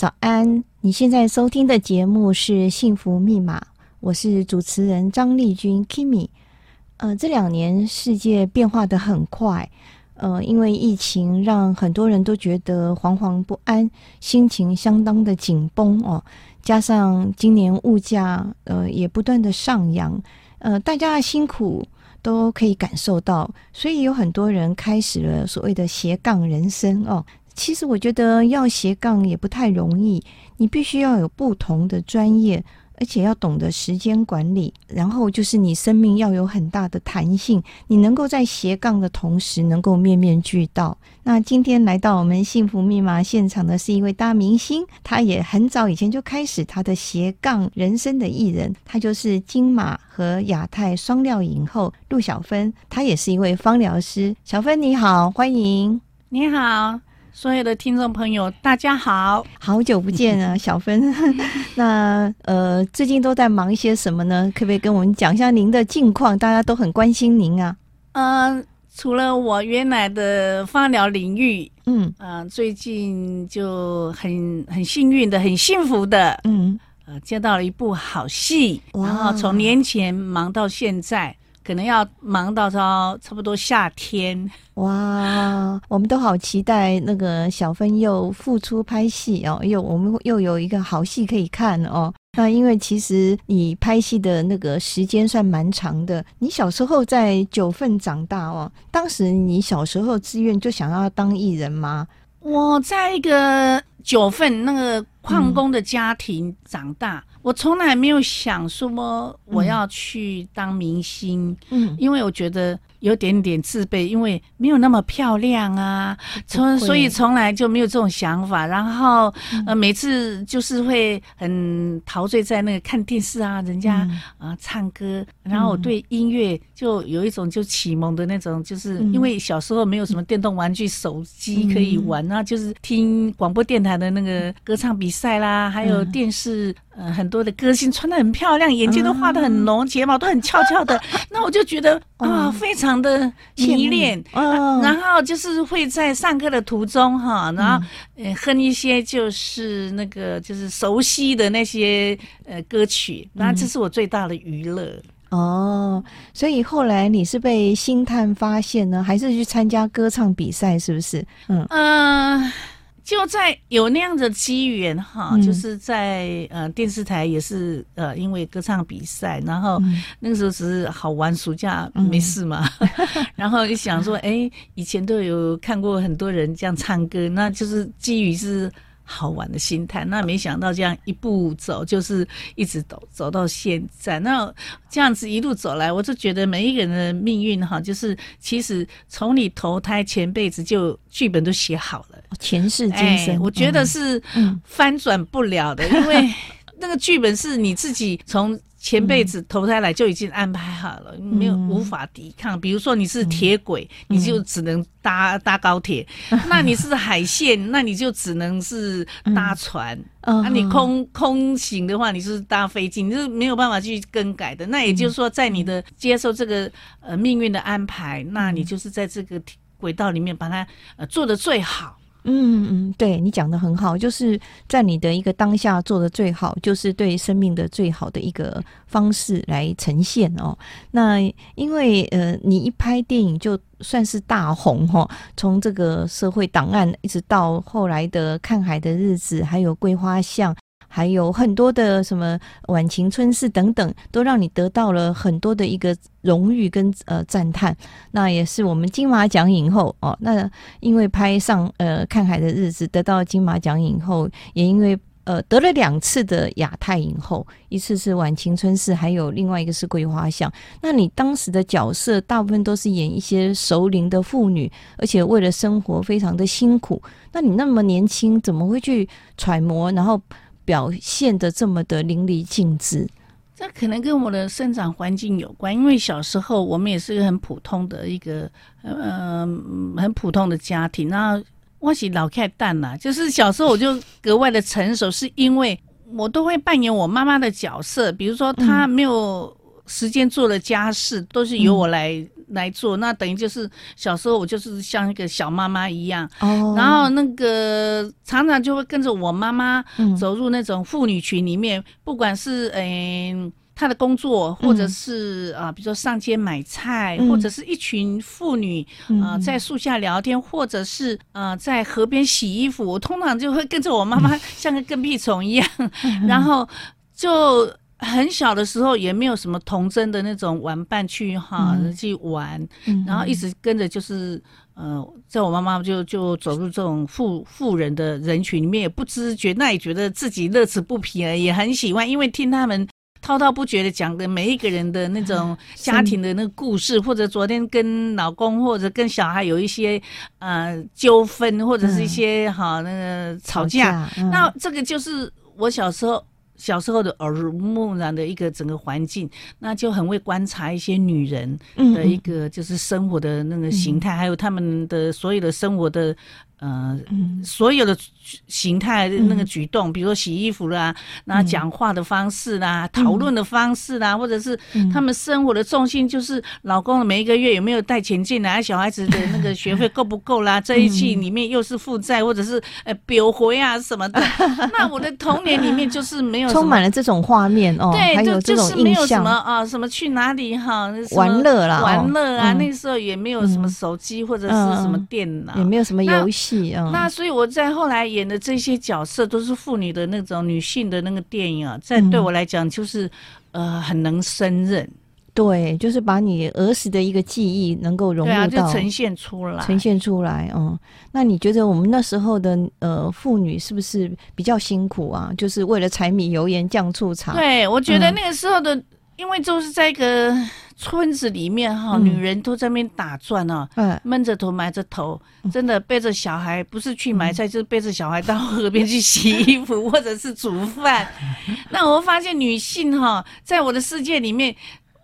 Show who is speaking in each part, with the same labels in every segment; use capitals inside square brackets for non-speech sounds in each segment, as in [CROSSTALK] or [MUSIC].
Speaker 1: 早安！你现在收听的节目是《幸福密码》，我是主持人张丽君 Kimi。呃，这两年世界变化得很快，呃，因为疫情让很多人都觉得惶惶不安，心情相当的紧绷哦。加上今年物价呃也不断的上扬，呃，大家的辛苦都可以感受到，所以有很多人开始了所谓的斜杠人生哦。其实我觉得要斜杠也不太容易，你必须要有不同的专业，而且要懂得时间管理，然后就是你生命要有很大的弹性，你能够在斜杠的同时能够面面俱到。那今天来到我们幸福密码现场的是一位大明星，他也很早以前就开始他的斜杠人生的艺人，他就是金马和亚太双料影后陆小芬，他也是一位芳疗师。小芬你好，欢迎。
Speaker 2: 你好。所有的听众朋友，大家好，
Speaker 1: 好久不见啊，[LAUGHS] 小芬。[LAUGHS] 那呃，最近都在忙一些什么呢？可不可以跟我们讲一下您的近况？大家都很关心您啊。
Speaker 2: 呃，除了我原来的芳疗领域，嗯，呃，最近就很很幸运的，很幸福的，嗯，呃，接到了一部好戏，然后从年前忙到现在。可能要忙到到差不多夏天
Speaker 1: 哇！我们都好期待那个小芬又复出拍戏哦，又我们又有一个好戏可以看哦。那因为其实你拍戏的那个时间算蛮长的，你小时候在九份长大哦。当时你小时候志愿就想要当艺人吗？
Speaker 2: 我在一个九份那个矿工的家庭长大。嗯我从来没有想说我要去当明星，嗯，因为我觉得。有点点自卑，因为没有那么漂亮啊，从所以从来就没有这种想法。然后呃，每次就是会很陶醉在那个看电视啊，人家啊唱歌，然后我对音乐就有一种就启蒙的那种，就是因为小时候没有什么电动玩具、手机可以玩，然后就是听广播电台的那个歌唱比赛啦，还有电视呃很多的歌星穿的很漂亮，眼睛都画的很浓，睫毛都很翘翘的，[LAUGHS] 那我就觉得啊非常。的迷恋，嗯，然后就是会在上课的途中哈，然后呃哼一些就是那个就是熟悉的那些呃歌曲，那这是我最大的娱乐。
Speaker 1: 哦，所以后来你是被星探发现呢，还是去参加歌唱比赛？是不是？嗯嗯。呃
Speaker 2: 就在有那样的机缘哈，嗯、就是在呃电视台也是呃因为歌唱比赛，然后那个时候只是好玩，暑假没事嘛，嗯、[LAUGHS] [LAUGHS] 然后就想说，哎、欸，以前都有看过很多人这样唱歌，那就是基于是。好玩的心态，那没想到这样一步走，就是一直走走到现在。那这样子一路走来，我就觉得每一个人的命运哈，就是其实从你投胎前辈子就剧本都写好了，
Speaker 1: 前世今生，
Speaker 2: 我觉得是翻转不了的，因为 [LAUGHS] 那个剧本是你自己从。前辈子投胎来就已经安排好了，嗯、没有无法抵抗。比如说你是铁轨，嗯、你就只能搭搭高铁；嗯、那你是海线，[LAUGHS] 那你就只能是搭船。那、你空空行的话，你是搭飞机，你是没有办法去更改的。那也就是说，在你的接受这个呃命运的安排，那你就是在这个轨道里面把它呃做的最好。
Speaker 1: 嗯嗯，对，你讲的很好，就是在你的一个当下做的最好，就是对生命的最好的一个方式来呈现哦。那因为呃，你一拍电影就算是大红哈、哦，从这个社会档案一直到后来的看海的日子，还有桂花巷。还有很多的什么晚晴春事等等，都让你得到了很多的一个荣誉跟呃赞叹。那也是我们金马奖影后哦。那因为拍上呃看海的日子得到金马奖影后，也因为呃得了两次的亚太影后，一次是晚晴春事，还有另外一个是桂花巷。那你当时的角色大部分都是演一些熟龄的妇女，而且为了生活非常的辛苦。那你那么年轻，怎么会去揣摩？然后表现的这么的淋漓尽致，
Speaker 2: 这可能跟我的生长环境有关。因为小时候我们也是一个很普通的一个，呃，很普通的家庭。然后我是老开蛋啦，就是小时候我就格外的成熟，是因为我都会扮演我妈妈的角色。比如说她没有时间做的家事，都是由我来来做，那等于就是小时候我就是像一个小妈妈一样，哦，然后那个常常就会跟着我妈妈走入那种妇女群里面，嗯、不管是嗯。呃他的工作，或者是啊、呃，比如说上街买菜，嗯、或者是一群妇女啊、呃，在树下聊天，嗯、或者是啊、呃，在河边洗衣服。我通常就会跟着我妈妈，像个跟屁虫一样，嗯、[LAUGHS] 然后就很小的时候也没有什么童真的那种玩伴去哈、嗯、去玩，嗯、然后一直跟着就是呃，在我妈妈就就走入这种富富人的人群里面，也不知觉，那也觉得自己乐此不疲了，也很喜欢，因为听他们。滔滔不绝的讲的每一个人的那种家庭的那个故事，或者昨天跟老公或者跟小孩有一些呃纠纷，或者是一些哈那个吵架，那这个就是我小时候小时候的耳濡目染的一个整个环境，那就很会观察一些女人的一个就是生活的那个形态，还有他们的所有的生活的。呃，所有的形态那个举动，比如说洗衣服啦，那讲话的方式啦，讨论的方式啦，或者是他们生活的重心，就是老公每一个月有没有带钱进来，小孩子的那个学费够不够啦，[LAUGHS] 这一季里面又是负债，或者是呃表回啊什么的。[LAUGHS] 那我的童年里面就是没有充
Speaker 1: 满了这种画面哦，
Speaker 2: 对，就就是没有什么啊，什么去哪里哈，
Speaker 1: 玩乐啦，
Speaker 2: 玩乐啊，那时候也没有什么手机或者是什么电脑，
Speaker 1: 也没有什么游戏。
Speaker 2: 那所以我在后来演的这些角色都是妇女的那种女性的那个电影啊，在对我来讲就是呃很能胜任，
Speaker 1: 对，就是把你儿时的一个记忆能够融入到，
Speaker 2: 就呈现出来，
Speaker 1: 呈现出来。嗯，那你觉得我们那时候的呃妇女是不是比较辛苦啊？就是为了柴米油盐酱醋茶。
Speaker 2: 对，我觉得那个时候的，因为就是在一个。村子里面哈，女人都在那边打转啊，闷着头埋着头，真的背着小孩，不是去买菜，就是背着小孩到河边去洗衣服，[LAUGHS] 或者是煮饭。那我发现女性哈，在我的世界里面，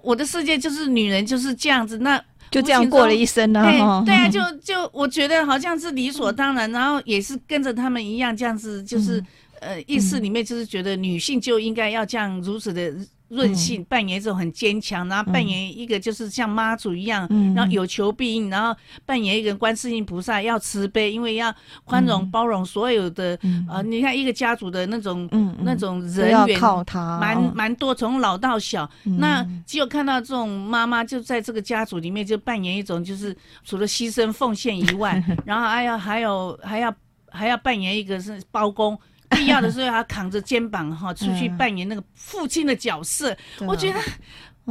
Speaker 2: 我的世界就是女人就是这样子，那
Speaker 1: 就这样过了一生呢。
Speaker 2: 对啊，就就我觉得好像是理所当然，然后也是跟着他们一样这样子，就是呃意识里面就是觉得女性就应该要这样如此的。韧性扮演一种很坚强，然后扮演一个就是像妈祖一样，然后有求必应，然后扮演一个观世音菩萨要慈悲，因为要宽容包容所有的呃，你看一个家族的那种那种人员，
Speaker 1: 靠他，
Speaker 2: 蛮蛮多，从老到小。那只有看到这种妈妈就在这个家族里面就扮演一种就是除了牺牲奉献以外，[LAUGHS] 然后还要还有还要还要扮演一个是包公。[LAUGHS] 必要的时候，他扛着肩膀哈出去扮演那个父亲的角色，嗯、我觉得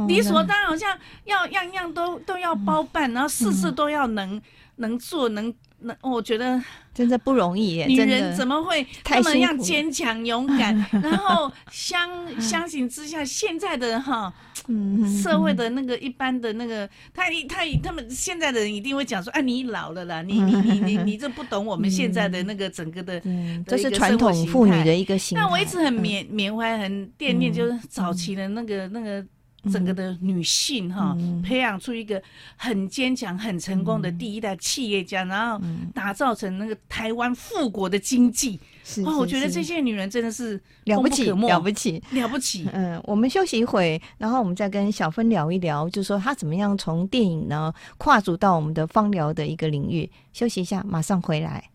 Speaker 2: 理所当然，好像要样样都都要包办，然后事事都要能能做能。那我觉得
Speaker 1: 真的不容易耶，
Speaker 2: 女人怎么会那么样坚强勇敢？[LAUGHS] 然后相相形之下，现在的哈，[LAUGHS] 社会的那个一般的那个，他他他们现在的人一定会讲说：“啊，你老了啦，你你你你 [LAUGHS] 你这不懂我们现在的那个整个的，
Speaker 1: 这是传统妇女的一个形态。”
Speaker 2: 那我一直很缅缅怀、很惦念，就是早期的那个那个。整个的女性哈，嗯、培养出一个很坚强、很成功的第一代企业家，嗯、然后打造成那个台湾富国的经济。是，是，是，我觉得这些女人真的是
Speaker 1: 了不起，了不起，
Speaker 2: 了不起。
Speaker 1: 嗯，我们休息一会，然后我们再跟小芬聊一聊，就是说她怎么样从电影呢跨足到我们的芳疗的一个领域。休息一下，马上回来。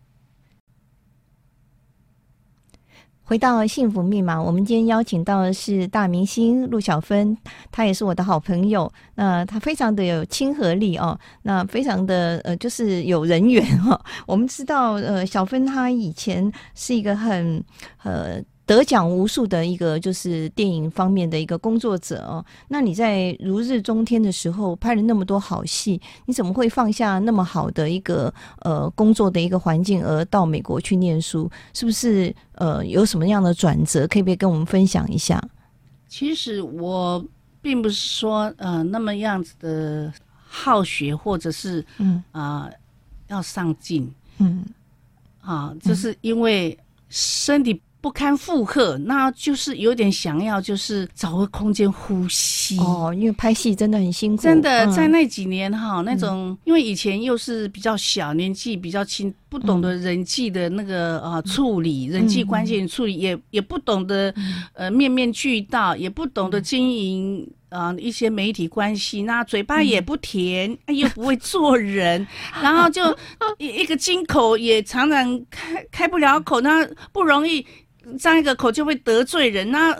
Speaker 1: 回到幸福密码，我们今天邀请到的是大明星陆小芬，她也是我的好朋友。那她非常的有亲和力哦，那非常的呃，就是有人缘哈、哦。我们知道，呃，小芬她以前是一个很呃。得奖无数的一个就是电影方面的一个工作者哦，那你在如日中天的时候拍了那么多好戏，你怎么会放下那么好的一个呃工作的一个环境而到美国去念书？是不是呃有什么样的转折？可以不可以跟我们分享一下？
Speaker 2: 其实我并不是说呃那么样子的好学，或者是嗯啊、呃、要上进嗯啊，就是因为身体。不堪负荷，那就是有点想要，就是找个空间呼吸。
Speaker 1: 哦，因为拍戏真的很辛苦。
Speaker 2: 真的，在那几年哈，嗯、那种因为以前又是比较小，年纪比较轻，不懂得人际的那个啊、呃、处理，人际关系的处理，也也不懂得呃面面俱到，也不懂得经营呃一些媒体关系，那嘴巴也不甜，嗯、又不会做人，[LAUGHS] 然后就一一个金口也常常开开不了口，那不容易张一个口就会得罪人，那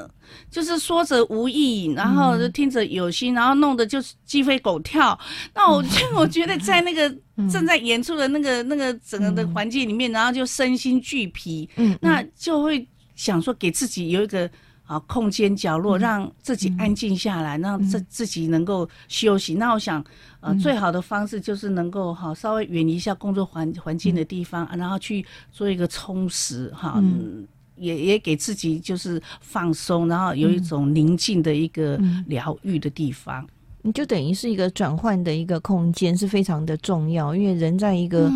Speaker 2: 就是说者无意，然后就听者有心，然后弄得就是鸡飞狗跳。那我 [LAUGHS] 我觉得在那个正在演出的那个那个整个的环境里面，然后就身心俱疲，那就会想说给自己有一个。啊，空间角落，让自己安静下来，嗯、让自自己能够休息。嗯、那我想，呃，最好的方式就是能够哈，稍微远离一下工作环环境的地方，嗯、然后去做一个充实哈，嗯、也也给自己就是放松，然后有一种宁静的一个疗愈的地方。
Speaker 1: 你就等于是一个转换的一个空间，是非常的重要，因为人在一个。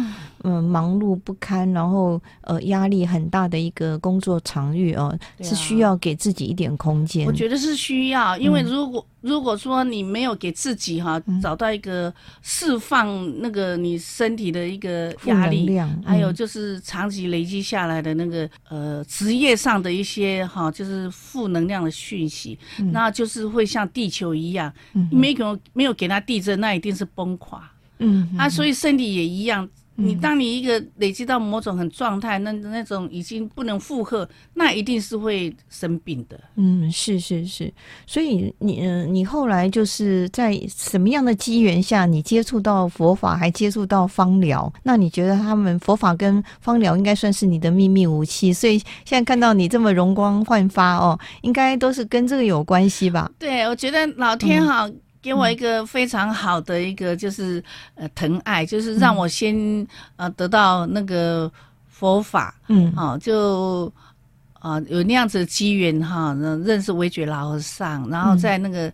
Speaker 1: 嗯嗯，忙碌不堪，然后呃，压力很大的一个工作场域哦，啊、是需要给自己一点空间。
Speaker 2: 我觉得是需要，因为如果、嗯、如果说你没有给自己哈、啊、找到一个释放那个你身体的一个压力，量嗯、还有就是长期累积下来的那个呃职业上的一些哈、啊，就是负能量的讯息，嗯、那就是会像地球一样，嗯、哼没有没有给它地震，那一定是崩垮。嗯哼，啊，所以身体也一样。你当你一个累积到某种很状态，那那种已经不能负荷，那一定是会生病的。
Speaker 1: 嗯，是是是。所以你嗯，你后来就是在什么样的机缘下，你接触到佛法，还接触到芳疗？那你觉得他们佛法跟芳疗应该算是你的秘密武器？所以现在看到你这么容光焕发哦，应该都是跟这个有关系吧？
Speaker 2: 对，我觉得老天好。嗯给我一个非常好的一个就是呃疼爱，就是让我先呃得到那个佛法，嗯，好就啊有那样子的机缘哈，认识维觉老和尚，然后在那个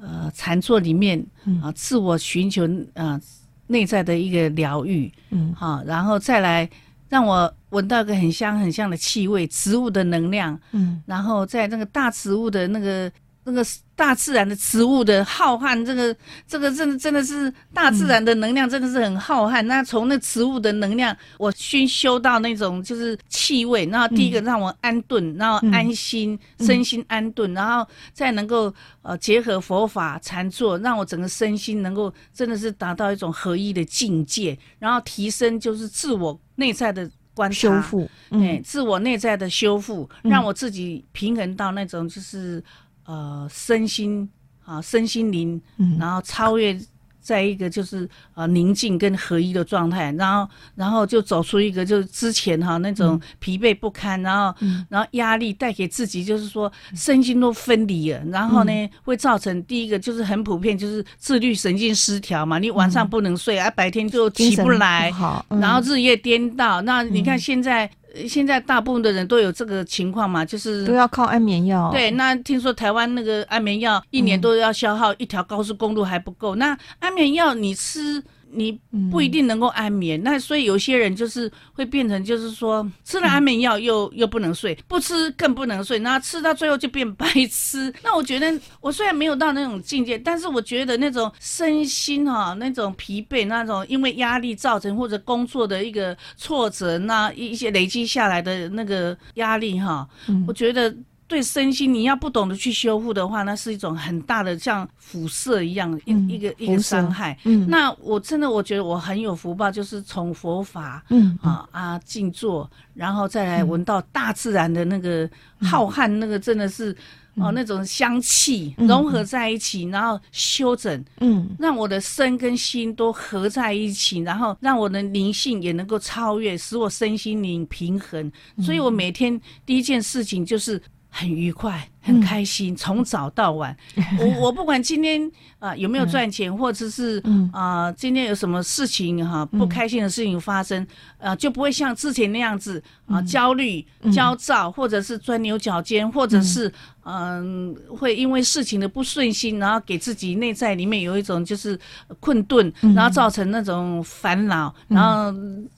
Speaker 2: 呃禅坐里面啊自我寻求啊内在的一个疗愈，嗯，好，然后再来让我闻到一个很香很香的气味，植物的能量，嗯，然后在那个大植物的那个。那个大自然的植物的浩瀚，这个这个真的真的是大自然的能量，真的是很浩瀚。嗯、那从那植物的能量，我熏修到那种就是气味，然后第一个让我安顿，嗯、然后安心，嗯、身心安顿，然后再能够呃结合佛法禅坐，让我整个身心能够真的是达到一种合一的境界，然后提升就是自我内在的观察修复，嗯、哎，自我内在的修复，让我自己平衡到那种就是。呃，身心啊，身心灵，然后超越在一个就是呃宁静跟合一的状态，然后然后就走出一个就是之前哈那种疲惫不堪，然后然后压力带给自己就是说身心都分离了，然后呢会造成第一个就是很普遍就是自律神经失调嘛，你晚上不能睡，啊白天就起不来，然后日夜颠倒，那你看现在。现在大部分的人都有这个情况嘛，就是
Speaker 1: 都要靠安眠药。
Speaker 2: 对，那听说台湾那个安眠药一年都要消耗一条高速公路还不够，嗯、那安眠药你吃。你不一定能够安眠，嗯、那所以有些人就是会变成，就是说吃了安眠药又、嗯、又不能睡，不吃更不能睡，那吃到最后就变白痴。[LAUGHS] 那我觉得我虽然没有到那种境界，但是我觉得那种身心哈、啊，那种疲惫，那种因为压力造成或者工作的一个挫折，那一些累积下来的那个压力哈、啊，嗯、我觉得。对身心，你要不懂得去修复的话，那是一种很大的像辐射一样一、嗯、一个一个伤害。嗯，那我真的我觉得我很有福报，就是从佛法，嗯啊啊静坐，然后再来闻到大自然的那个浩瀚，那个真的是、嗯、哦那种香气融合在一起，然后修整，嗯，让我的身跟心都合在一起，然后让我的灵性也能够超越，使我身心灵平衡。所以我每天第一件事情就是。很愉快，很开心，从、嗯、早到晚，[LAUGHS] 我我不管今天啊、呃、有没有赚钱，嗯、或者是啊、呃、今天有什么事情哈、啊、不开心的事情发生，啊、呃、就不会像之前那样子啊、呃、焦虑、焦躁，或者是钻牛角尖，或者是嗯、呃、会因为事情的不顺心，然后给自己内在里面有一种就是困顿，然后造成那种烦恼，然后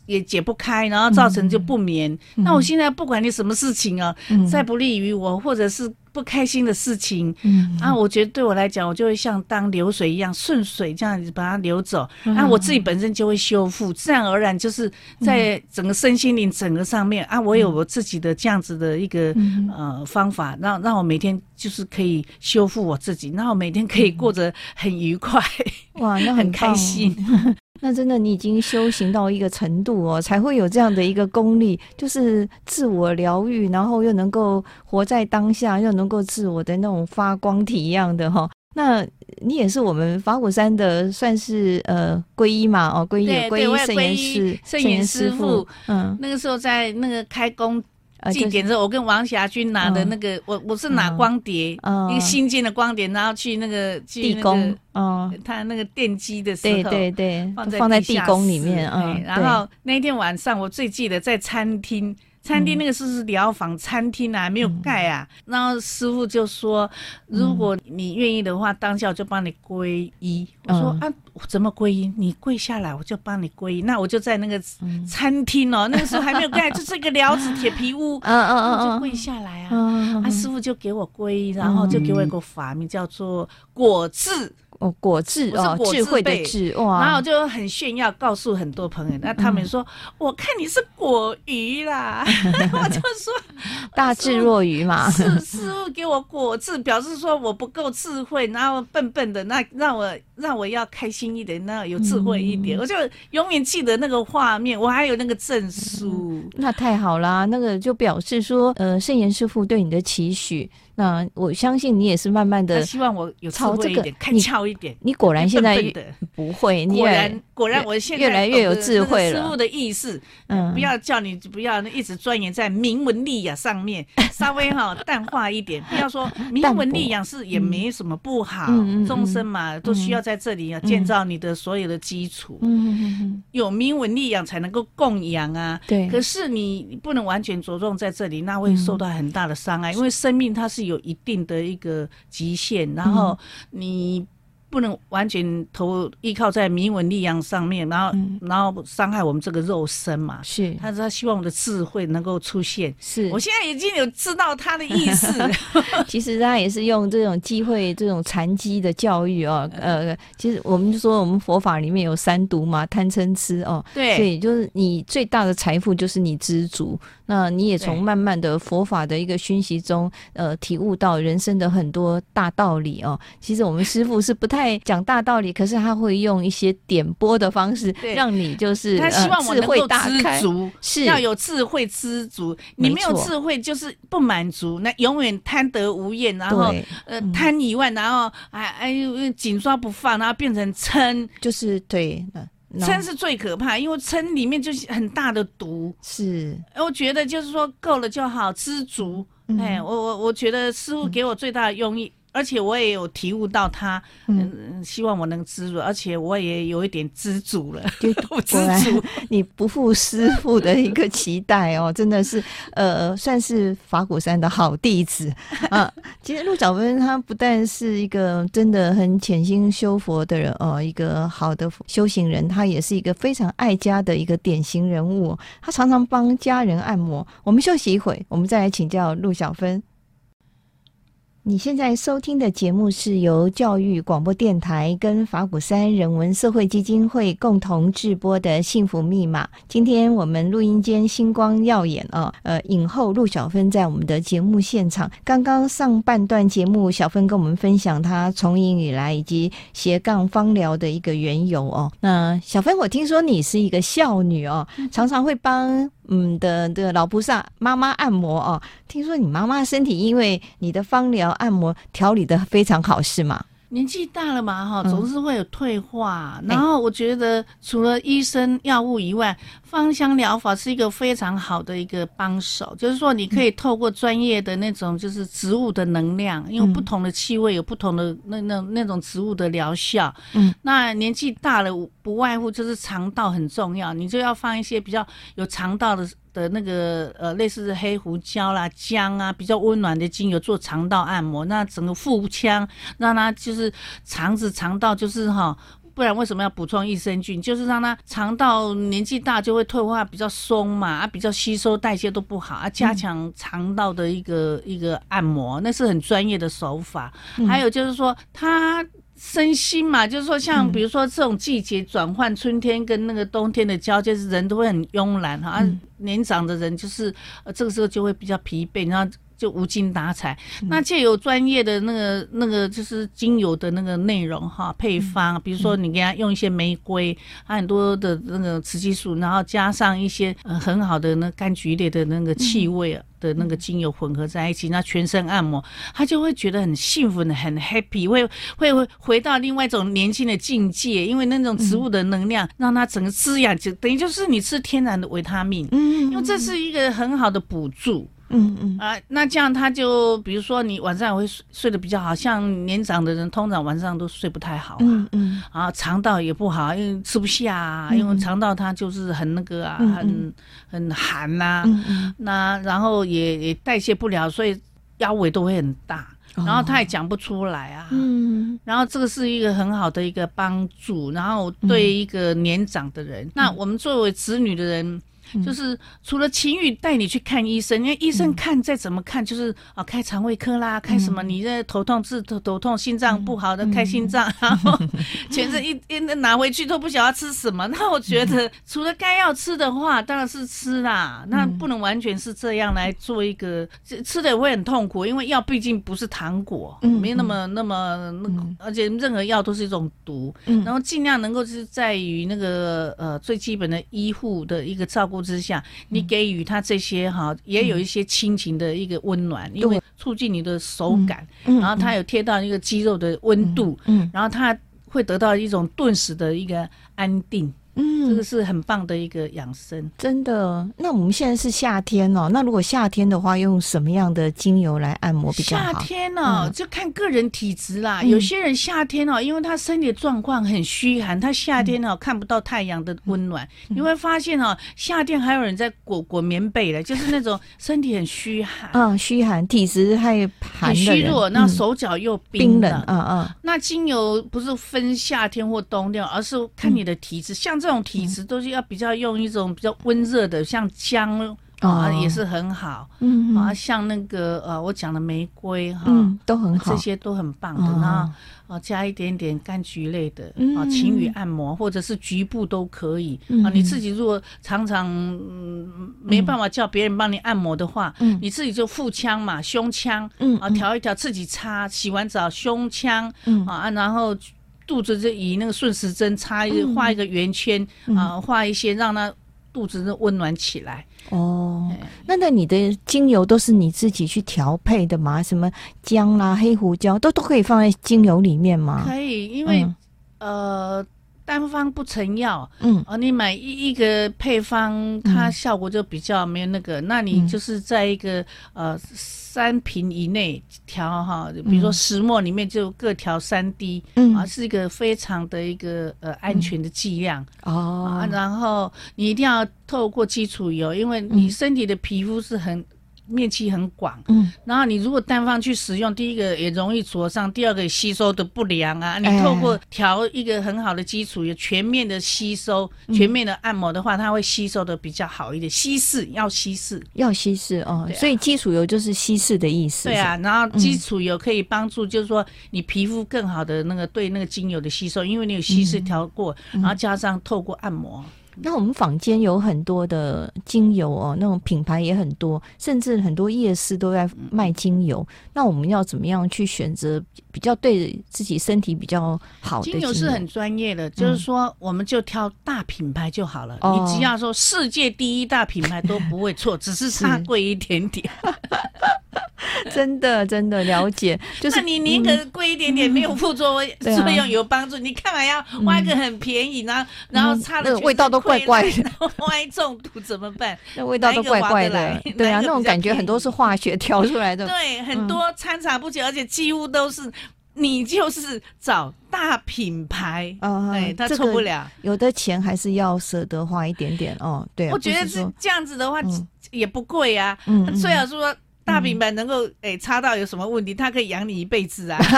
Speaker 2: 也解不开，然后造成就不眠。那我现在不管你什么事情啊，再不利于我，或者是不开心的事情，嗯，啊，我觉得对我来讲，我就会像当流水一样顺水这样子把它流走，嗯、啊，我自己本身就会修复，自然而然就是在整个身心灵整个上面、嗯、啊，我有我自己的这样子的一个、嗯、呃方法，让让我每天就是可以修复我自己，然后每天可以过得很愉快，
Speaker 1: 哇，那很，很开心。那真的，你已经修行到一个程度哦，才会有这样的一个功力，就是自我疗愈，然后又能够活在当下，又能够自我的那种发光体一样的哈。那你也是我们法鼓山的，算是呃皈依嘛？哦，皈依皈依圣严师圣严师傅。嗯，
Speaker 2: 那个时候在那个开工。祭典之后，我跟王霞君拿的那个，嗯、我我是拿光碟，嗯、一个新建的光碟，然后去那个
Speaker 1: 地宫，哦，
Speaker 2: 他那个电机的时候，
Speaker 1: 对对对，放在地宫里面，
Speaker 2: 嗯，然后那一天晚上，我最记得在餐厅。餐厅那个是是疗房，餐厅啊？没有盖啊，嗯、然后师傅就说，如果你愿意的话，当下我就帮你皈依。嗯、我说啊，怎么皈依？你跪下来，我就帮你皈依。那我就在那个餐厅哦，嗯、那个时候还没有盖，就是一个寮子铁皮屋，嗯 [LAUGHS] 嗯嗯，我就跪下来啊，啊师傅就给我皈依，然后就给我一个法名叫做果智。
Speaker 1: 哦，果智哦，智慧的智哇，
Speaker 2: 然后就很炫耀，告诉很多朋友，那他们说，我看你是果鱼啦，[LAUGHS] 我就说 [LAUGHS]
Speaker 1: 大智若愚嘛，
Speaker 2: 是师傅给我果智，表示说我不够智慧，然后笨笨的，那让我让我要开心一点，那有智慧一点，我就永远记得那个画面，我还有那个证书，
Speaker 1: 那太好啦，那个就表示说，呃，圣严师傅对你的期许。那我相信你也是慢慢的，
Speaker 2: 希望我有超这个开窍一点。
Speaker 1: 你果然现在不会，
Speaker 2: 果然果然我现在
Speaker 1: 越来越有智慧了。
Speaker 2: 师傅的意思，嗯，不要叫你不要一直钻研在名文利养上面，[LAUGHS] 稍微哈淡化一点。不要说名文利养是也没什么不好，众生嘛都需要在这里啊建造你的所有的基础。嗯，有名文利养才能够供养啊。对。可是你不能完全着重在这里，那会受到很大的伤害，因为生命它是有。一定的一个极限，然后你。不能完全投依靠在明文力量上面，然后、嗯、然后伤害我们这个肉身嘛。是，他说他希望我的智慧能够出现。是，我现在已经有知道他的意思。[LAUGHS]
Speaker 1: 其实他也是用这种机会，这种禅机的教育哦。呃，其实我们就说我们佛法里面有三毒嘛，贪嗔痴哦。对，所以就是你最大的财富就是你知足。那你也从慢慢的佛法的一个熏习中，呃，体悟到人生的很多大道理哦。其实我们师父是不太。在讲大道理，可是他会用一些点拨的方式，让你就是
Speaker 2: 他希望我能够知足，
Speaker 1: 呃、是。
Speaker 2: 要有智慧知足。你没有智慧就是不满足，那永远贪得无厌，然后对。呃贪以外，然后哎哎紧抓不放，然后变成嗔，
Speaker 1: 就是对，
Speaker 2: 嗔是最可怕，因为撑里面就是很大的毒。是，我觉得就是说够了就好，知足。嗯、哎，我我我觉得师傅给我最大的用意。而且我也有体悟到他，嗯，希望我能知足，而且我也有一点知足了。就不 [LAUGHS] 知足，[LAUGHS]
Speaker 1: 你不负师傅的一个期待哦，[LAUGHS] 真的是，呃，算是法鼓山的好弟子啊。其实陆小芬他不但是一个真的很潜心修佛的人哦，一个好的修行人，他也是一个非常爱家的一个典型人物。他常常帮家人按摩。我们休息一会，我们再来请教陆小芬。你现在收听的节目是由教育广播电台跟法鼓山人文社会基金会共同制播的《幸福密码》。今天我们录音间星光耀眼哦，呃，影后陆小芬在我们的节目现场。刚刚上半段节目，小芬跟我们分享她从影以来以及斜杠芳疗的一个缘由哦。那小芬，我听说你是一个孝女哦，常常会帮。嗯的的老菩萨妈妈按摩哦，听说你妈妈身体因为你的芳疗按摩调理的非常好，是吗？
Speaker 2: 年纪大了嘛，哈，总是会有退化。嗯、然后我觉得，除了医生药物以外，芳香疗法是一个非常好的一个帮手。就是说，你可以透过专业的那种，就是植物的能量，因为不同的气味有不同的那那那种植物的疗效。嗯，那年纪大了，不外乎就是肠道很重要，你就要放一些比较有肠道的。的那个呃，类似黑胡椒啦、姜啊，比较温暖的精油做肠道按摩，那整个腹腔让它就是肠子肠道就是哈不然为什么要补充益生菌？就是让它肠道年纪大就会退化比较松嘛，啊，比较吸收代谢都不好啊，加强肠道的一个、嗯、一个按摩，那是很专业的手法。嗯、还有就是说，它身心嘛，就是说像比如说这种季节转换，春天跟那个冬天的交接，人都会很慵懒哈，嗯、年长的人就是呃这个时候就会比较疲惫，然后。就无精打采。嗯、那借由专业的那个那个就是精油的那个内容哈，配方，嗯、比如说你给他用一些玫瑰，还很多的那个雌激素，然后加上一些呃很好的那柑橘类的那个气味的那个精油混合在一起，嗯、那全身按摩，他就会觉得很幸福的，很 happy，会会会回到另外一种年轻的境界，因为那种植物的能量让他整个滋养，就等于就是你吃天然的维他命，嗯，因为这是一个很好的补助。嗯嗯。啊，那这样他就比如说你晚上会睡睡得比较好，像年长的人通常晚上都睡不太好啊，嗯嗯，啊肠道也不好，因为吃不下啊，嗯、因为肠道它就是很那个啊，嗯、很很寒呐、啊，嗯嗯。那然后也也代谢不了，所以腰围都会很大，然后他也讲不出来啊，嗯，然后这个是一个很好的一个帮助，然后对一个年长的人，嗯、那我们作为子女的人。就是除了情侣带你去看医生，因为医生看再怎么看，就是啊开肠胃科啦，开什么你这头痛治头头痛，心脏不好的开心脏，[LAUGHS] 然后全身一一拿回去都不晓得要吃什么。那我觉得除了该要吃的话，当然是吃啦，那不能完全是这样来做一个吃的也会很痛苦，因为药毕竟不是糖果，没那么那么那个，而且任何药都是一种毒，然后尽量能够是在于那个呃最基本的医护的一个照顾之下，你给予他这些哈，也有一些亲情的一个温暖，因为促进你的手感，然后他有贴到一个肌肉的温度，然后他会得到一种顿时的一个安定。嗯，这个是很棒的一个养生，
Speaker 1: 真的。那我们现在是夏天哦，那如果夏天的话，用什么样的精油来按摩比较好？
Speaker 2: 夏天哦，嗯、就看个人体质啦。有些人夏天哦，因为他身体状况很虚寒，他夏天哦看不到太阳的温暖，嗯、你会发现哦，夏天还有人在裹裹棉被的，就是那种 [LAUGHS] 身体很虚寒，
Speaker 1: 嗯，虚寒体质还
Speaker 2: 很虚弱，那手脚又冰冷，
Speaker 1: 嗯嗯。
Speaker 2: 那精油不是分夏天或冬天，而是看你的体质，嗯、像。这种体质都是要比较用一种比较温热的，像姜啊也是很好，嗯啊像那个呃我讲的玫瑰哈，
Speaker 1: 都很好，
Speaker 2: 这些都很棒的。啊加一点点柑橘类的啊，情侣按摩或者是局部都可以。啊。你自己如果常常没办法叫别人帮你按摩的话，你自己就腹腔嘛，胸腔啊调一调，自己擦，洗完澡胸腔啊，然后。肚子就以那个顺时针插一个画一个圆圈、嗯、啊，画一些让它肚子就温暖起来。
Speaker 1: 哦，那那你的精油都是你自己去调配的吗？什么姜啦、黑胡椒都都可以放在精油里面吗？
Speaker 2: 可以，因为、嗯、呃。单方不成药，嗯，啊，你买一一个配方，它效果就比较没有那个。嗯、那你就是在一个呃三瓶以内调哈，比如说石墨里面就各调三滴，嗯，啊，是一个非常的一个呃安全的剂量、嗯、哦、啊。然后你一定要透过基础油，因为你身体的皮肤是很。面积很广，嗯，然后你如果单方去使用，第一个也容易灼伤，第二个也吸收的不良啊。你透过调一个很好的基础，有全面的吸收、全面的按摩的话，它会吸收的比较好一点。稀释要稀释，
Speaker 1: 要稀释哦。所以基础油就是稀释的意思。
Speaker 2: 对啊，然后基础油可以帮助，就是说你皮肤更好的那个对那个精油的吸收，因为你有稀释调过，然后加上透过按摩。
Speaker 1: 那我们坊间有很多的精油哦，那种品牌也很多，甚至很多夜市都在卖精油。那我们要怎么样去选择比较对自己身体比较好的精油？
Speaker 2: 是很专业的，就是说我们就挑大品牌就好了。嗯、你只要说世界第一大品牌都不会错，只是差 [LAUGHS] 贵一点点。[LAUGHS]
Speaker 1: 真的，真的了解，[LAUGHS] 就是
Speaker 2: 你宁可贵一点点，没有副作用，作用有帮助，你干嘛要挖一个很便宜，然后然后差的
Speaker 1: 味道都怪怪的，
Speaker 2: 万一中毒怎么办？
Speaker 1: 那味道都怪怪的，对啊，那种感觉很多是化学调出来的，
Speaker 2: 对，很多掺杂不齐，而且几乎都是你就是找大品牌，[LAUGHS] 哎，他错不了，
Speaker 1: 有的钱还是要舍得花一点点哦。对，
Speaker 2: 我觉得是这样子的话也不贵啊，嗯，虽然说。大饼板能够诶、欸、擦到有什么问题？它可以养你一辈子啊！[LAUGHS]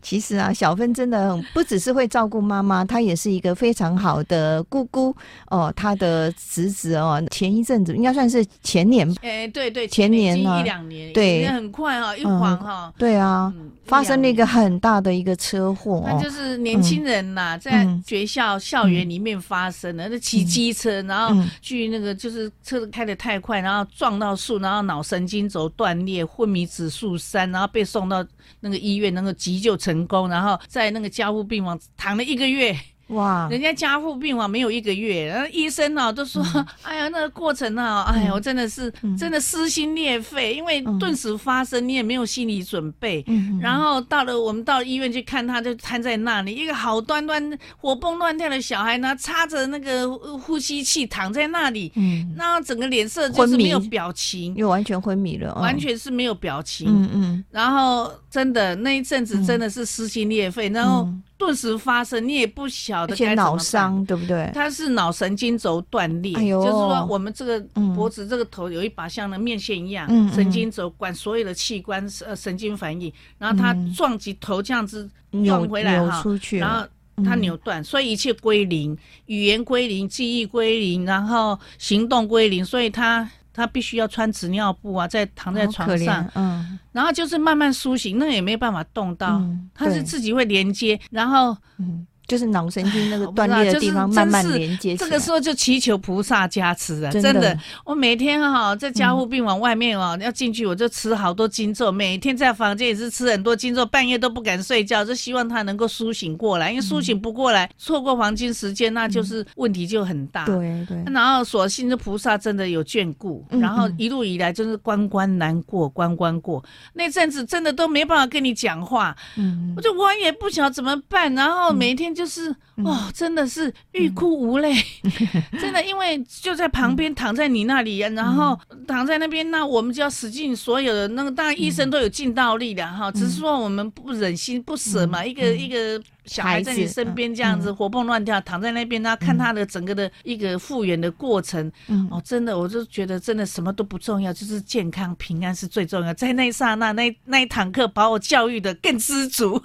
Speaker 1: 其实啊，小芬真的不只是会照顾妈妈，她也是一个非常好的姑姑哦。她的侄子哦，前一阵子应该算是前年，
Speaker 2: 哎、欸，对对，
Speaker 1: 前年呢，
Speaker 2: 一两年，
Speaker 1: 对，
Speaker 2: 很快哈、哦，一晃哈、
Speaker 1: 嗯，对啊。嗯发生了一个很大的一个车祸，
Speaker 2: 那就是年轻人呐，在学校校园里面发生的，那骑机车，然后去那个就是车子开得太快，然后撞到树，然后脑神经轴断裂，昏迷指数三，然后被送到那个医院，能够急救成功，然后在那个加护病房躺了一个月。哇！人家家父病房没有一个月，然后医生啊都说：“嗯、哎呀，那个过程啊，哎呀，我真的是、嗯、真的撕心裂肺，因为顿时发生，你也没有心理准备。嗯、然后到了我们到医院去看他，就瘫在那里，一个好端端活蹦乱跳的小孩呢，插着那个呼吸器躺在那里，嗯，然后整个脸色就是没有表情，
Speaker 1: 又完全昏迷了，
Speaker 2: 完全是没有表情。嗯嗯，然后真的那一阵子真的是撕心裂肺，然后。顿时发生，你也不晓得该。
Speaker 1: 脑伤，对不对？
Speaker 2: 他是脑神经轴断裂，哎，就是说我们这个脖子这个头有一把像那面线一样，嗯、神经轴管所有的器官呃神经反应，然后他撞击头这样子撞回来哈，然后他扭断，所以一切归零，语言归零，记忆归零，然后行动归零，所以他。他必须要穿纸尿布啊，在躺在床上，嗯，然后就是慢慢苏醒，那也没办法动到，他、嗯、是自己会连接，然后，嗯。
Speaker 1: 就是脑神经那个 [LAUGHS] 断裂的地方慢慢连接起来，
Speaker 2: 这个时候就祈求菩萨加持啊！真的，我每天哈在加护病房外面哦，要进去我就吃好多经咒，每天在房间也是吃很多经咒，半夜都不敢睡觉，就希望他能够苏醒过来，因为苏醒不过来，错过黄金时间，那就是问题就很大。对对。然后所幸这菩萨真的有眷顾，然后一路以来就是关关难过关关过，那阵子真的都没办法跟你讲话，嗯，我就我也不晓得怎么办，然后每天。就是哦，真的是欲哭无泪，嗯、[LAUGHS] 真的，因为就在旁边躺在你那里，嗯、然后躺在那边，那我们就要使尽所有的那个，当然医生都有尽到力的哈，嗯、只是说我们不忍心不舍嘛，嗯、一个、嗯、一个。小孩在你身边这样子活蹦乱跳，躺在那边，他看他的整个的一个复原的过程，哦，真的，我就觉得真的什么都不重要，就是健康平安是最重要。在那一刹那，那那一堂课把我教育的 [LAUGHS] 更知足。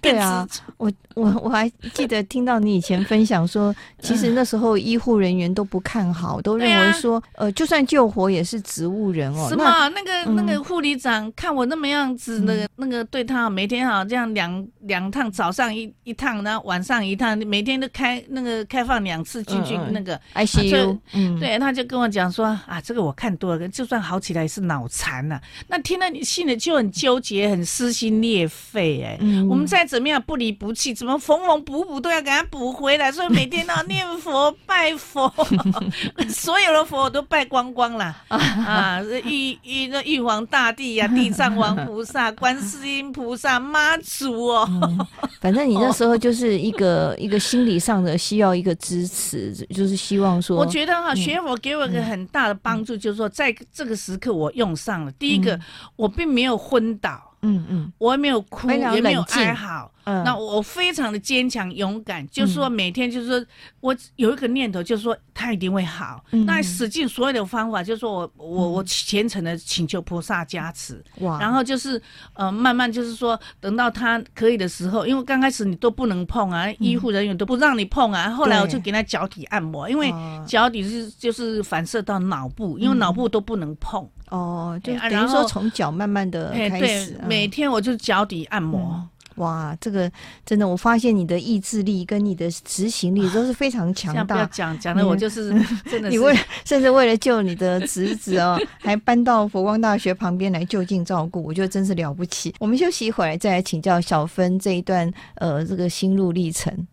Speaker 1: 对啊，我我 [LAUGHS] 我还记得听到你以前分享说，其实那时候医护人员都不看好，都认为说，呃，就算救活也是植物人哦。
Speaker 2: 是吗？那个那个护理长看我那么样子，那个那个对他每天好这样两。两趟，早上一一趟，然后晚上一趟，每天都开那个开放两次进去那个
Speaker 1: ICU。嗯，
Speaker 2: 对，他就跟我讲说啊，这个我看多了，就算好起来也是脑残呐。那听了你心里就很纠结，很撕心裂肺。哎，我们再怎么样不离不弃，怎么缝缝补补都要给他补回来。所以每天都要念佛拜佛，[LAUGHS] 所有的佛我都拜光光了 [LAUGHS] 啊！玉玉那玉皇大帝呀，地藏王菩萨、观世音菩萨、妈祖哦。
Speaker 1: 嗯、反正你那时候就是一个、哦、[LAUGHS] 一个心理上的需要一个支持，就是希望说，
Speaker 2: 我觉得哈，学佛给我一个很大的帮助，就是说在这个时刻我用上了。第一个，我并没有昏倒。嗯嗯，我也没有哭，也没有哀嚎，嗯，那我非常的坚强勇敢，就是说每天就是说我有一个念头，就是说他一定会好，那使尽所有的方法，就是说我我我虔诚的请求菩萨加持，哇，然后就是呃慢慢就是说等到他可以的时候，因为刚开始你都不能碰啊，医护人员都不让你碰啊，后来我就给他脚底按摩，因为脚底是就是反射到脑部，因为脑部都不能碰。
Speaker 1: 哦，就等于说从脚慢慢的开始，
Speaker 2: 对，每天我就脚底按摩。
Speaker 1: 哇，这个真的，我发现你的意志力跟你的执行力都是非常强 [LAUGHS] 大。
Speaker 2: 不要讲讲的，我就是 [LAUGHS] 真的。
Speaker 1: 你为甚至为了救你的侄子哦，还搬到佛光大学旁边来就近照顾，我觉得真是了不起。我们休息一会儿，再来请教小芬这一段呃这个心路历程。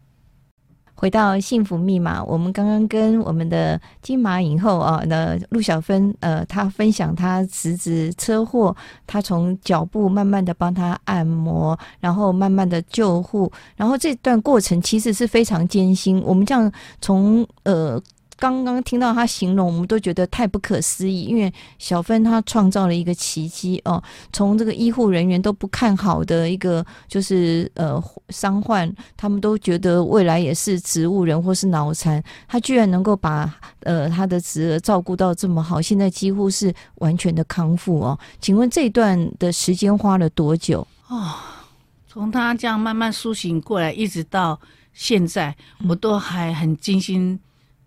Speaker 1: 回到幸福密码，我们刚刚跟我们的金马影后啊，那陆小芬呃，她分享她辞职车祸，她从脚步慢慢的帮她按摩，然后慢慢的救护，然后这段过程其实是非常艰辛。我们这样从呃刚刚听到他形容，我们都觉得太不可思议。因为小芬她创造了一个奇迹哦，从这个医护人员都不看好的一个就是呃伤患，他们都觉得未来也是植物人或是脑残，他居然能够把呃他的侄儿照顾到这么好，现在几乎是完全的康复哦。请问这一段的时间花了多久？
Speaker 2: 哦，从他这样慢慢苏醒过来，一直到现在，我都还很精心。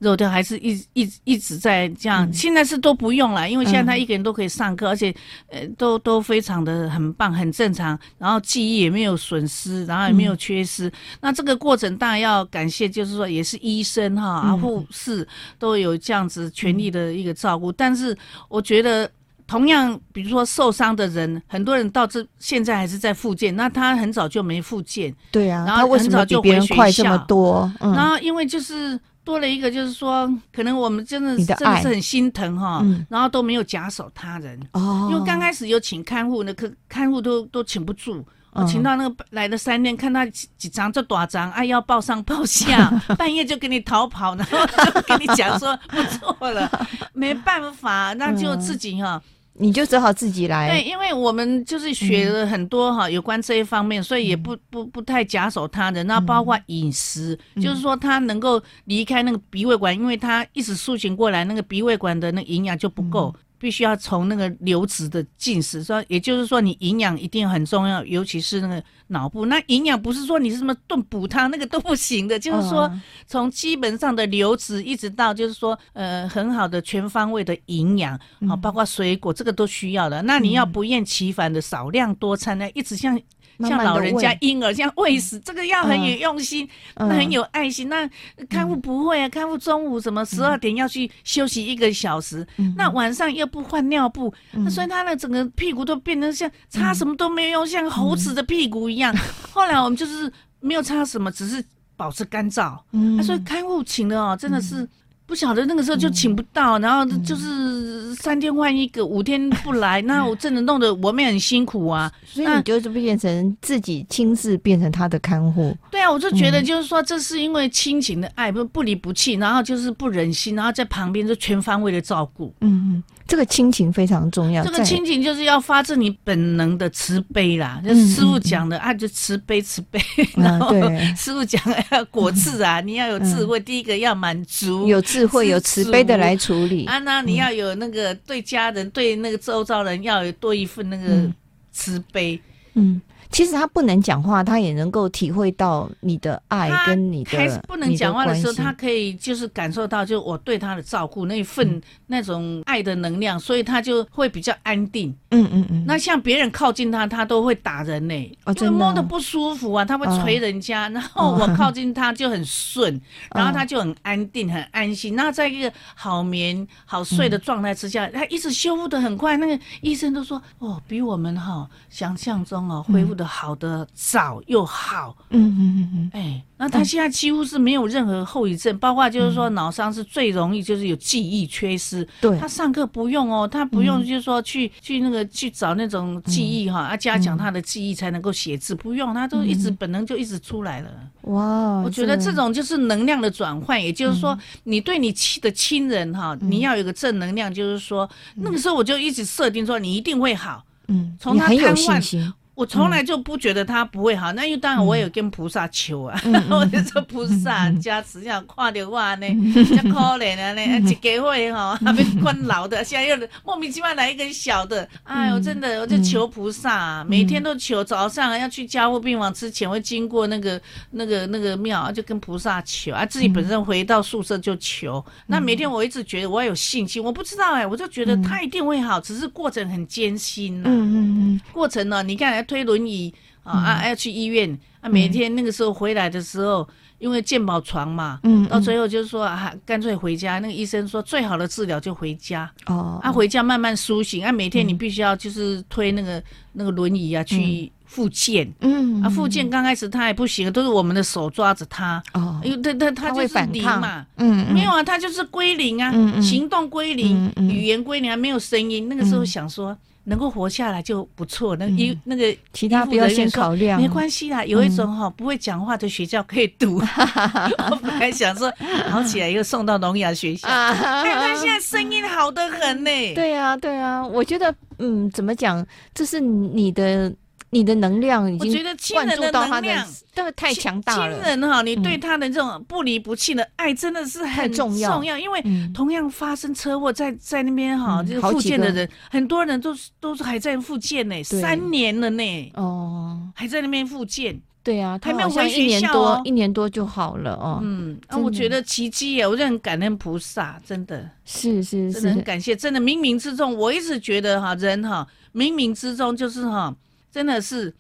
Speaker 2: 肉条还是一一一直在这样，现在是都不用了，因为现在他一个人都可以上课，而且呃都都非常的很棒，很正常，然后记忆也没有损失，然后也没有缺失。那这个过程当然要感谢，就是说也是医生哈啊护士都有这样子全力的一个照顾。但是我觉得同样，比如说受伤的人，很多人到这现在还是在复健，那他很早就没复健，
Speaker 1: 对啊，然后很早就回学校，这么多，
Speaker 2: 然后因为就是。多了一个，就是说，可能我们真的真的是很心疼哈，嗯、然后都没有假手他人哦。因为刚开始有请看护，那可看护都都请不住，我、哦、请到那个来了三天，看他几几张就多张，哎，要抱上抱下，[LAUGHS] 半夜就给你逃跑，然后就跟你讲说不错了，没办法，那就自己哈。嗯
Speaker 1: 你就只好自己来。
Speaker 2: 对，因为我们就是学了很多哈，有关这一方面，所以也不不不太假手他人。那包括饮食，就是说他能够离开那个鼻胃管，因为他一直苏醒过来，那个鼻胃管的那营养就不够。必须要从那个流质的进食，说也就是说，你营养一定很重要，尤其是那个脑部。那营养不是说你是什么炖补汤那个都不行的，就是说从基本上的流质一直到就是说呃很好的全方位的营养啊，包括水果这个都需要的。那你要不厌其烦的少量多餐呢，一直像。像老人家婴儿像喂食，这个要很有用心，那很有爱心。那看护不会啊，看护中午什么十二点要去休息一个小时，那晚上又不换尿布，那所以他的整个屁股都变成像擦什么都没有用，像猴子的屁股一样。后来我们就是没有擦什么，只是保持干燥。嗯，所以看护请的哦，真的是。不晓得那个时候就请不到，嗯、然后就是三天换一个，嗯、五天不来，那 [LAUGHS] 我真的弄得我们也很辛苦啊。
Speaker 1: 所以你就是变成自己亲自变成他的看护。
Speaker 2: 对啊，我就觉得就是说，这是因为亲情的爱，不不离不弃，然后就是不忍心，然后在旁边就全方位的照顾。
Speaker 1: 嗯嗯。这个亲情非常重要。
Speaker 2: 这个亲情就是要发自你本能的慈悲啦，就是师傅讲的啊，就慈悲慈悲。然后师傅讲要果智啊，你要有智慧，第一个要满足，
Speaker 1: 有智慧有慈悲的来处理
Speaker 2: 啊。那你要有那个对家人对那个周遭人要有多一份那个慈悲，嗯。
Speaker 1: 其实他不能讲话，他也能够体会到你的爱跟你的。
Speaker 2: 还是不能讲话的时候，他可以就是感受到，就我对他的照顾那一份那种爱的能量，所以他就会比较安定。嗯嗯嗯。那像别人靠近他，他都会打人呢，就摸的不舒服啊，他会捶人家。然后我靠近他就很顺，然后他就很安定、很安心。那在一个好眠好睡的状态之下，他一直修复的很快。那个医生都说，哦，比我们哈想象中哦恢复的。好的早又好，嗯嗯嗯嗯，哎，那他现在几乎是没有任何后遗症，包括就是说脑伤是最容易就是有记忆缺失。对，他上课不用哦，他不用就是说去去那个去找那种记忆哈，啊加强他的记忆才能够写字，不用，他都一直本能就一直出来了。哇，我觉得这种就是能量的转换，也就是说你对你亲的亲人哈，你要有个正能量，就是说那个时候我就一直设定说你一定会好，嗯，从他瘫痪。我从来就不觉得他不会好，那因为当然我也有跟菩萨求啊，[LAUGHS] 我就说菩萨加持，这样看到我呢，[LAUGHS] 这可怜啊呢，一家会哈 [LAUGHS] 还被关牢的，现在又莫名其妙来一个小的，哎呦，真的我就求菩萨，每天都求，早上要去加护病房之前会经过那个那个那个庙，就跟菩萨求啊，自己本身回到宿舍就求。那每天我一直觉得我有信心，我不知道哎，我就觉得他一定会好，只是过程很艰辛呐。嗯嗯嗯，过程呢，你看。推轮椅啊啊，要去医院啊！每天那个时候回来的时候，因为健保床嘛，嗯，到最后就是说啊，干脆回家。那个医生说，最好的治疗就回家哦，啊，回家慢慢苏醒啊。每天你必须要就是推那个那个轮椅啊去复健，嗯啊，复健刚开始他还不行，都是我们的手抓着他哦，因为他他他就是零嘛，嗯，没有啊，他就是归零啊，行动归零，语言归零，还没有声音。那个时候想说。能够活下来就不错。那衣那个
Speaker 1: 其他不要先考量，
Speaker 2: 没关系啦。有一种哈不会讲话的学校可以读。[LAUGHS] 我本来想说，好起来又送到聋哑学校。哎，他现在声音好得很呢。
Speaker 1: 对啊，对啊，我觉得，嗯，怎么讲，这是你的。你的能量已经灌注到他的，这个太强大了。
Speaker 2: 亲人哈，你对他的这种不离不弃的爱真的是很重要。重要，因为同样发生车祸，在在那边哈，就是复健的人，很多人都是都是还在复健呢，三年了呢。哦，还在那边复健。
Speaker 1: 对啊，他还没有回学校哦，一年多就好了哦。
Speaker 2: 嗯，那我觉得奇迹耶，我就很感恩菩萨，真的
Speaker 1: 是是是，
Speaker 2: 真的很感谢，真的冥冥之中，我一直觉得哈，人哈，冥冥之中就是哈。真的是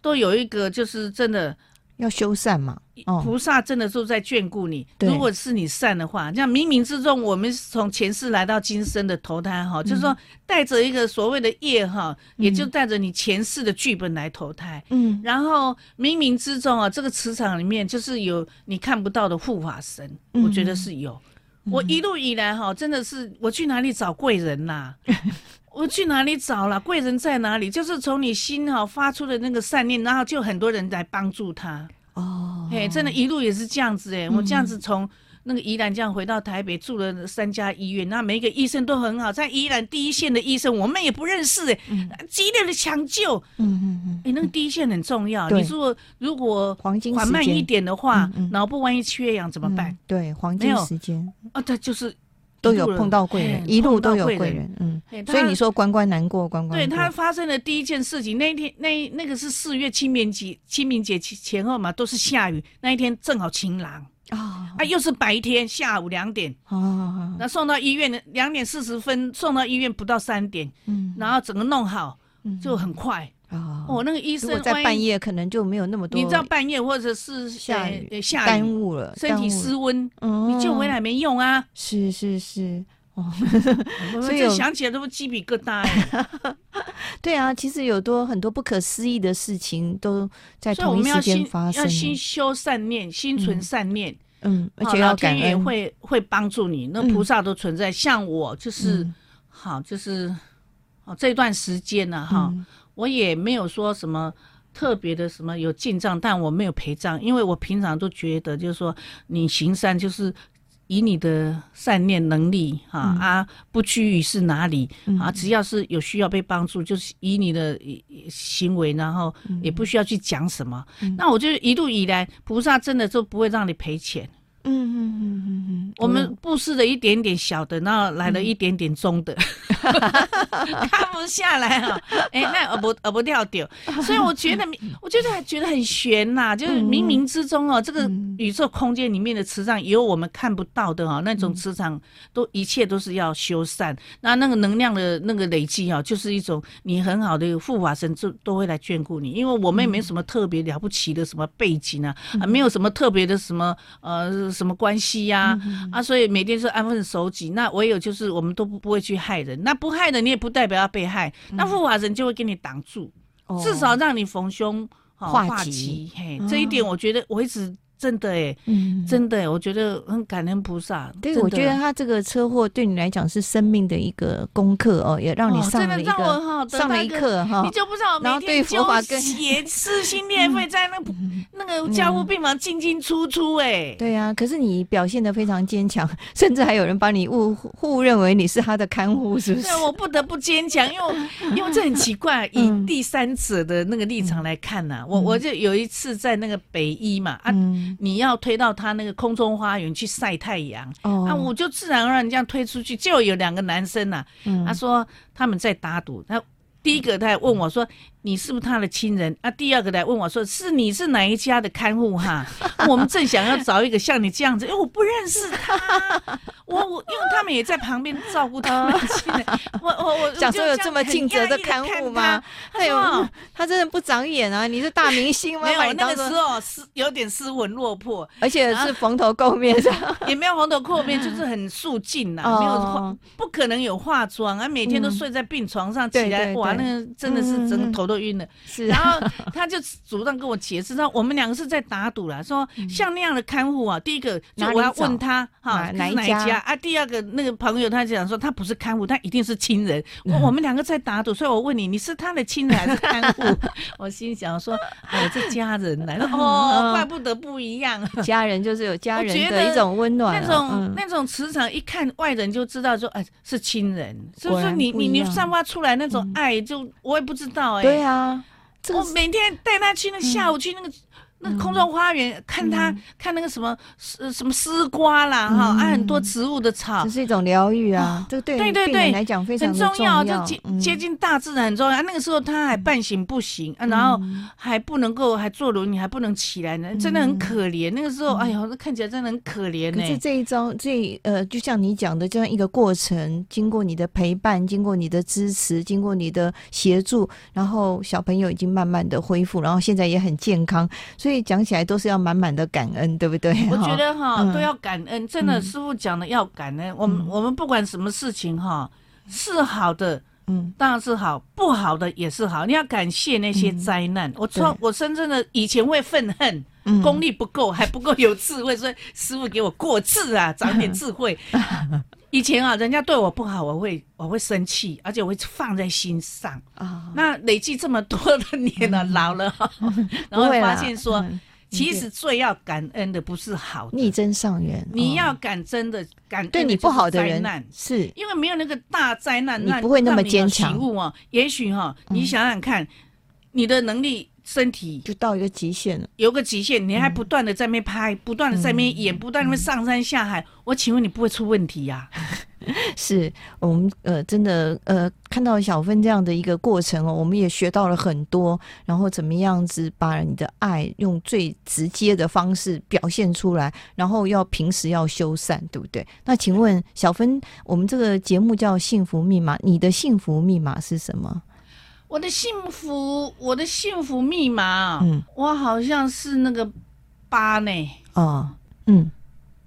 Speaker 2: 都有一个，就是真的
Speaker 1: 要修善嘛。
Speaker 2: 哦菩萨真的都在眷顾你。如果是你善的话，像冥冥之中，我们从前世来到今生的投胎哈，就是说带着一个所谓的业哈，也就带着你前世的剧本来投胎。嗯，然后冥冥之中啊，这个磁场里面就是有你看不到的护法神，我觉得是有。我一路以来哈，真的是我去哪里找贵人呐？[LAUGHS] 我去哪里找了贵人在哪里？就是从你心哈发出的那个善念，然后就很多人来帮助他。哦，哎，真的，一路也是这样子哎。我这样子从那个宜兰这样回到台北，住了三家医院，那每一个医生都很好，在宜兰第一线的医生，我们也不认识哎，激烈的抢救。嗯嗯嗯，哎，那个第一线很重要。你说如果黄金缓慢一点的话，脑部万一缺氧怎么办？
Speaker 1: 对，黄金时间
Speaker 2: 啊，对，就是。
Speaker 1: 都有碰到贵人，一路都有贵人，嗯，所以你说关关难过关关。
Speaker 2: 对，他发生的第一件事情，那一天那那个是四月清明节，清明节前前后嘛，都是下雨，那一天正好晴朗。啊，啊，又是白天下午两点，哦，那送到医院的两点四十分送到医院不到三点，嗯，然后整个弄好就很快。哦，那个医生
Speaker 1: 在半夜可能就没有那么多。
Speaker 2: 你知道半夜或者是下雨，耽误了，身体失温，你救回来没用啊！
Speaker 1: 是是是，哦，[LAUGHS]
Speaker 2: 所以想起来都不鸡皮疙瘩。[LAUGHS]
Speaker 1: 对啊，其实有多很多不可思议的事情都在同一时间发生。
Speaker 2: 要心修善念，心存善念，
Speaker 1: 嗯，而且要感
Speaker 2: 恩会会帮助你，那菩萨都存在。像我就是好，就是哦这段时间呢，哈。我也没有说什么特别的什么有进账，但我没有陪葬，因为我平常都觉得就是说，你行善就是以你的善念能力哈、嗯、啊，不拘于是哪里、嗯、啊，只要是有需要被帮助，就是以你的行为，然后也不需要去讲什么。嗯、那我就一路以来，菩萨真的就不会让你赔钱。嗯嗯嗯嗯嗯，我们布施了一点点小的，然后来了一点点中的，[LAUGHS] 看不下来哈。哎，那耳不耳不掉掉，所以我觉得，我觉得还觉得很悬呐，[LAUGHS] 就是冥冥之中哦，这个宇宙空间里面的磁场有我们看不到的哈，那种磁场都一切都是要修缮，那那个能量的那个累积啊，就是一种你很好的护法神就都会来眷顾你，因为我们也没什么特别了不起的什么背景啊，啊，没有什么特别的什么呃。什么关系呀、啊？所以每天是安分守己。那唯有就是我们都不不会去害人。那不害人，你也不代表要被害。嗯、那护法神就会给你挡住，哦、至少让你逢凶化吉。嘿，这一点我觉得我一直。真的哎，嗯，真的哎，我觉得很感恩菩萨。
Speaker 1: 对，我觉得他这个车祸对你来讲是生命的一个功课哦，也让你上了一个上了一课哈。
Speaker 2: 你就不知道，每天对佛法跟也撕心裂肺，在那 [LAUGHS] 那个家护病房进进出出哎。
Speaker 1: 对啊，可是你表现的非常坚强，[LAUGHS] 甚至还有人把你误误认为你是他的看护，是不是？
Speaker 2: 对，我不得不坚强，因为 [LAUGHS] 因为这很奇怪，以第三者的那个立场来看呐，我我就有一次在那个北医嘛啊。你要推到他那个空中花园去晒太阳，oh. 啊，我就自然而然这样推出去，就有两个男生呐、啊，嗯、他说他们在打赌，他第一个他还问我说。你是不是他的亲人啊？第二个来问我说：“是你是哪一家的看护哈？” [LAUGHS] 我们正想要找一个像你这样子，因为我不认识他，我我因为他们也在旁边照顾他们亲人，[LAUGHS] 我我我
Speaker 1: 想说有这么尽责的看护吗？哎呦，他真的不长眼啊！你是大明星吗？
Speaker 2: 没有，那个时候是有点失魂落魄，
Speaker 1: 而且是蓬头垢面的，[LAUGHS]
Speaker 2: 也没有蓬头垢面，就是很素净呐，没有化，不可能有化妆啊，每天都睡在病床上，起来哇哇，那个真的是整个头都晕了。是，然后他就主动跟我解释，说我们两个是在打赌了，说像那样的看护啊，第一个就我要问他哈，哪一家啊？第二个那个朋友他就讲说他不是看护，他一定是亲人。我们两个在打赌，所以我问你，你是他的亲人还是看护？[LAUGHS] 我心想说，哎，这家人来了 [LAUGHS] 哦，怪不得不一样，
Speaker 1: 家人就是有家人的一种温暖，
Speaker 2: 那种那种磁场，一看外人就知道说，哎，是亲人。所以说你你你散发出来那种爱，就我也不知道哎。
Speaker 1: 对啊，
Speaker 2: 我每天带他去那个下午去那个。那空中花园，看他看那个什么丝什么丝瓜啦哈，啊很多植物的草，
Speaker 1: 这是一种疗愈啊。对对对对，来讲非常重要，
Speaker 2: 就接接近大自然很重要。那个时候他还半醒不行，然后还不能够还坐轮椅，还不能起来呢，真的很可怜。那个时候，哎呦，那看起来真的很可怜呢。
Speaker 1: 可是这一招，这呃，就像你讲的这样一个过程，经过你的陪伴，经过你的支持，经过你的协助，然后小朋友已经慢慢的恢复，然后现在也很健康，所以。所以讲起来都是要满满的感恩，对不对？[LAUGHS]
Speaker 2: 我觉得哈都要感恩，真的，师傅讲的要感恩。我们我们不管什么事情哈，是好的，嗯，当然是好；不好的也是好。你要感谢那些灾难。我说我深深的以前会愤恨，功力不够，还不够有智慧，所以师傅给我过智啊，长点智慧。[LAUGHS] 以前啊，人家对我不好，我会我会生气，而且我会放在心上啊。哦、那累计这么多的年了，嗯、[LAUGHS] 老了，[LAUGHS] 然后发现说，嗯、其实最要感恩的不是好的，
Speaker 1: 逆增上缘。
Speaker 2: 你要感真的感恩
Speaker 1: 对你不好的人，
Speaker 2: 是因为没有那个大灾难，
Speaker 1: 你不会那么坚强。
Speaker 2: 啊，也许哈，你想想看，你的能力。身体
Speaker 1: 就到一个极限了，
Speaker 2: 有个极限，你还不断的在那边拍，嗯、不断的在那边演，嗯、不断的上山下海。嗯、我请问你不会出问题呀、啊？[LAUGHS]
Speaker 1: 是我们呃真的呃看到小芬这样的一个过程哦，我们也学到了很多，然后怎么样子把你的爱用最直接的方式表现出来，然后要平时要修善，对不对？那请问小芬，我们这个节目叫幸福密码，你的幸福密码是什么？
Speaker 2: 我的幸福，我的幸福密码，嗯，我好像是那个八呢，
Speaker 1: 哦，嗯，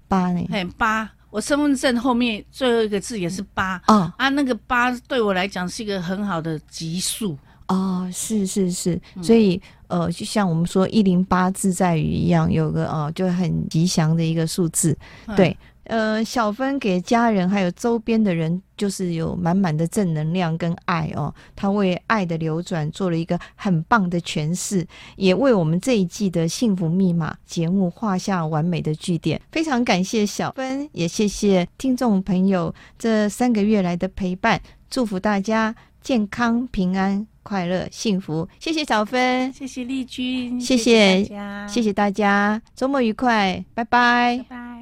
Speaker 1: 八呢，
Speaker 2: 嘿，八，我身份证后面最后一个字也是八，哦，啊，那个八对我来讲是一个很好的吉数，
Speaker 1: 哦，是是是，所以呃，就像我们说一零八自在语一样，有个哦，就很吉祥的一个数字，对。呃，小芬给家人还有周边的人，就是有满满的正能量跟爱哦。他为爱的流转做了一个很棒的诠释，也为我们这一季的幸福密码节目画下完美的句点。非常感谢小芬，也谢谢听众朋友这三个月来的陪伴，祝福大家健康、平安、快乐、幸福。谢谢小芬，
Speaker 2: 谢谢丽君，
Speaker 1: 谢谢大家，谢谢大家，周末愉快，拜拜。拜拜。